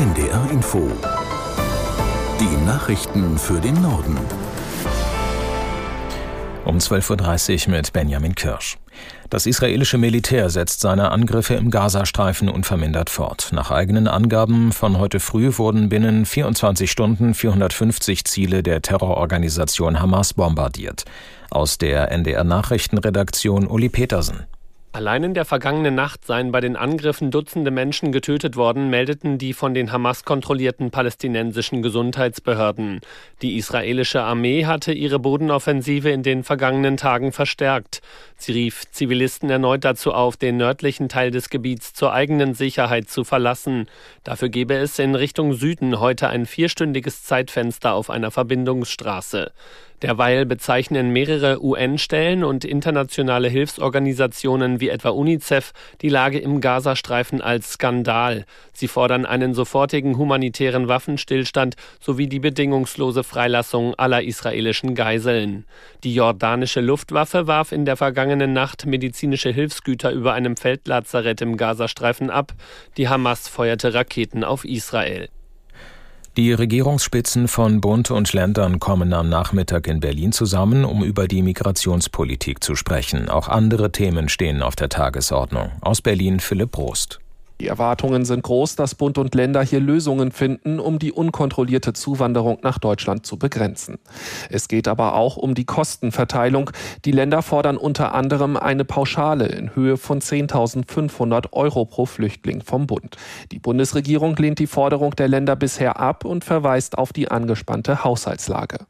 NDR Info. Die Nachrichten für den Norden. Um 12.30 Uhr mit Benjamin Kirsch. Das israelische Militär setzt seine Angriffe im Gazastreifen unvermindert fort. Nach eigenen Angaben von heute früh wurden binnen 24 Stunden 450 Ziele der Terrororganisation Hamas bombardiert. Aus der NDR Nachrichtenredaktion Uli Petersen. Allein in der vergangenen Nacht seien bei den Angriffen Dutzende Menschen getötet worden, meldeten die von den Hamas kontrollierten palästinensischen Gesundheitsbehörden. Die israelische Armee hatte ihre Bodenoffensive in den vergangenen Tagen verstärkt. Sie rief Zivilisten erneut dazu auf, den nördlichen Teil des Gebiets zur eigenen Sicherheit zu verlassen. Dafür gebe es in Richtung Süden heute ein vierstündiges Zeitfenster auf einer Verbindungsstraße. Derweil bezeichnen mehrere UN-Stellen und internationale Hilfsorganisationen wie etwa UNICEF die Lage im Gazastreifen als Skandal. Sie fordern einen sofortigen humanitären Waffenstillstand sowie die bedingungslose Freilassung aller israelischen Geiseln. Die jordanische Luftwaffe warf in der vergangenen Nacht medizinische Hilfsgüter über einem Feldlazarett im Gazastreifen ab. Die Hamas feuerte Raketen auf Israel. Die Regierungsspitzen von Bund und Ländern kommen am Nachmittag in Berlin zusammen, um über die Migrationspolitik zu sprechen. Auch andere Themen stehen auf der Tagesordnung. Aus Berlin Philipp Rost. Die Erwartungen sind groß, dass Bund und Länder hier Lösungen finden, um die unkontrollierte Zuwanderung nach Deutschland zu begrenzen. Es geht aber auch um die Kostenverteilung. Die Länder fordern unter anderem eine Pauschale in Höhe von 10.500 Euro pro Flüchtling vom Bund. Die Bundesregierung lehnt die Forderung der Länder bisher ab und verweist auf die angespannte Haushaltslage.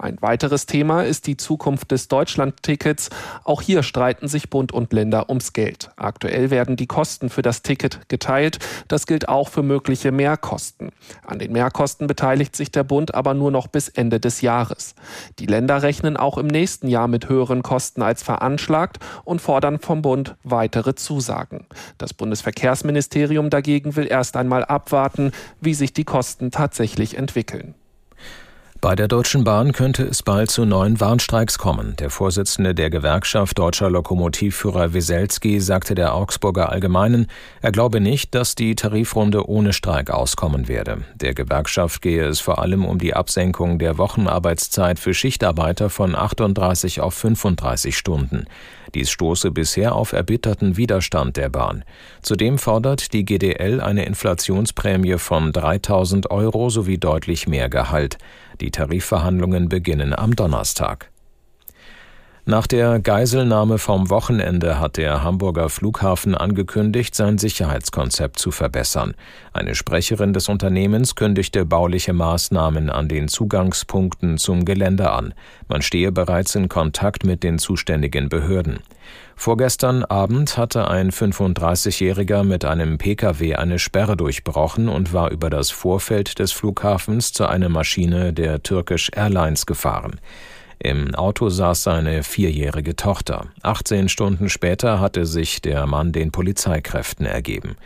Ein weiteres Thema ist die Zukunft des Deutschlandtickets. Auch hier streiten sich Bund und Länder ums Geld. Aktuell werden die Kosten für das Ticket geteilt. Das gilt auch für mögliche Mehrkosten. An den Mehrkosten beteiligt sich der Bund aber nur noch bis Ende des Jahres. Die Länder rechnen auch im nächsten Jahr mit höheren Kosten als veranschlagt und fordern vom Bund weitere Zusagen. Das Bundesverkehrsministerium dagegen will erst einmal abwarten, wie sich die Kosten tatsächlich entwickeln. Bei der Deutschen Bahn könnte es bald zu neuen Warnstreiks kommen. Der Vorsitzende der Gewerkschaft Deutscher Lokomotivführer Wieselski sagte der Augsburger Allgemeinen, er glaube nicht, dass die Tarifrunde ohne Streik auskommen werde. Der Gewerkschaft gehe es vor allem um die Absenkung der Wochenarbeitszeit für Schichtarbeiter von 38 auf 35 Stunden. Dies stoße bisher auf erbitterten Widerstand der Bahn. Zudem fordert die GDL eine Inflationsprämie von 3000 Euro sowie deutlich mehr Gehalt. Die Tarifverhandlungen beginnen am Donnerstag. Nach der Geiselnahme vom Wochenende hat der Hamburger Flughafen angekündigt, sein Sicherheitskonzept zu verbessern. Eine Sprecherin des Unternehmens kündigte bauliche Maßnahmen an den Zugangspunkten zum Gelände an. Man stehe bereits in Kontakt mit den zuständigen Behörden. Vorgestern Abend hatte ein 35-Jähriger mit einem Pkw eine Sperre durchbrochen und war über das Vorfeld des Flughafens zu einer Maschine der Turkish Airlines gefahren. Im Auto saß seine vierjährige Tochter. 18 Stunden später hatte sich der Mann den Polizeikräften ergeben.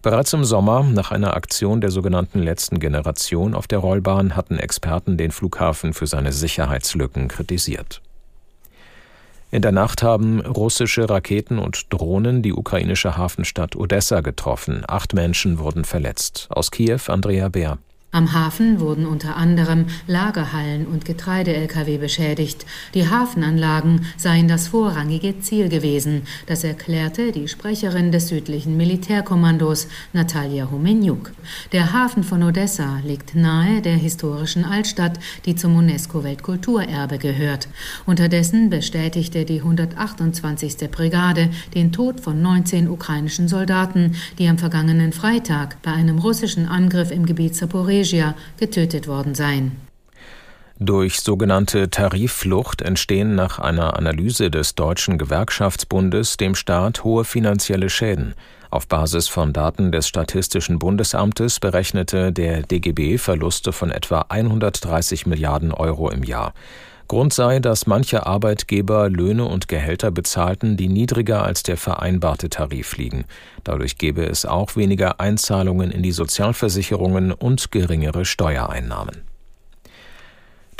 Bereits im Sommer, nach einer Aktion der sogenannten letzten Generation auf der Rollbahn, hatten Experten den Flughafen für seine Sicherheitslücken kritisiert. In der Nacht haben russische Raketen und Drohnen die ukrainische Hafenstadt Odessa getroffen. Acht Menschen wurden verletzt. Aus Kiew Andrea Bär. Am Hafen wurden unter anderem Lagerhallen und Getreide-Lkw beschädigt. Die Hafenanlagen seien das vorrangige Ziel gewesen. Das erklärte die Sprecherin des südlichen Militärkommandos, Natalia Homenjuk. Der Hafen von Odessa liegt nahe der historischen Altstadt, die zum UNESCO-Weltkulturerbe gehört. Unterdessen bestätigte die 128. Brigade den Tod von 19 ukrainischen Soldaten, die am vergangenen Freitag bei einem russischen Angriff im Gebiet Zaporizhia Malaysia getötet worden sein. Durch sogenannte Tarifflucht entstehen nach einer Analyse des Deutschen Gewerkschaftsbundes dem Staat hohe finanzielle Schäden. Auf Basis von Daten des Statistischen Bundesamtes berechnete der DGB Verluste von etwa 130 Milliarden Euro im Jahr. Grund sei, dass manche Arbeitgeber Löhne und Gehälter bezahlten, die niedriger als der vereinbarte Tarif liegen. Dadurch gäbe es auch weniger Einzahlungen in die Sozialversicherungen und geringere Steuereinnahmen.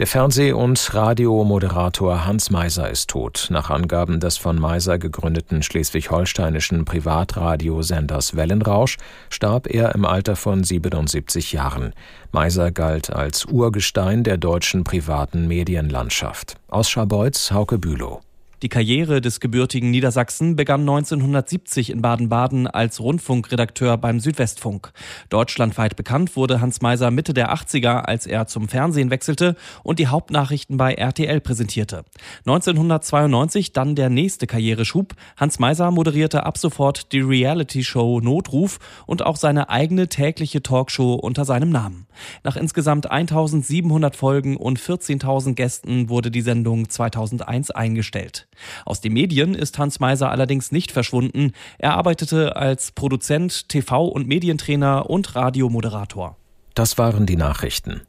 Der Fernseh- und Radiomoderator Hans Meiser ist tot. Nach Angaben des von Meiser gegründeten schleswig-holsteinischen Privatradiosenders Wellenrausch starb er im Alter von 77 Jahren. Meiser galt als Urgestein der deutschen privaten Medienlandschaft. Aus Scharbeutz Hauke Bülow. Die Karriere des gebürtigen Niedersachsen begann 1970 in Baden-Baden als Rundfunkredakteur beim Südwestfunk. Deutschlandweit bekannt wurde Hans Meiser Mitte der 80er, als er zum Fernsehen wechselte und die Hauptnachrichten bei RTL präsentierte. 1992 dann der nächste Karriereschub. Hans Meiser moderierte ab sofort die Reality-Show Notruf und auch seine eigene tägliche Talkshow unter seinem Namen. Nach insgesamt 1700 Folgen und 14.000 Gästen wurde die Sendung 2001 eingestellt. Aus den Medien ist Hans Meiser allerdings nicht verschwunden. Er arbeitete als Produzent, TV- und Medientrainer und Radiomoderator. Das waren die Nachrichten.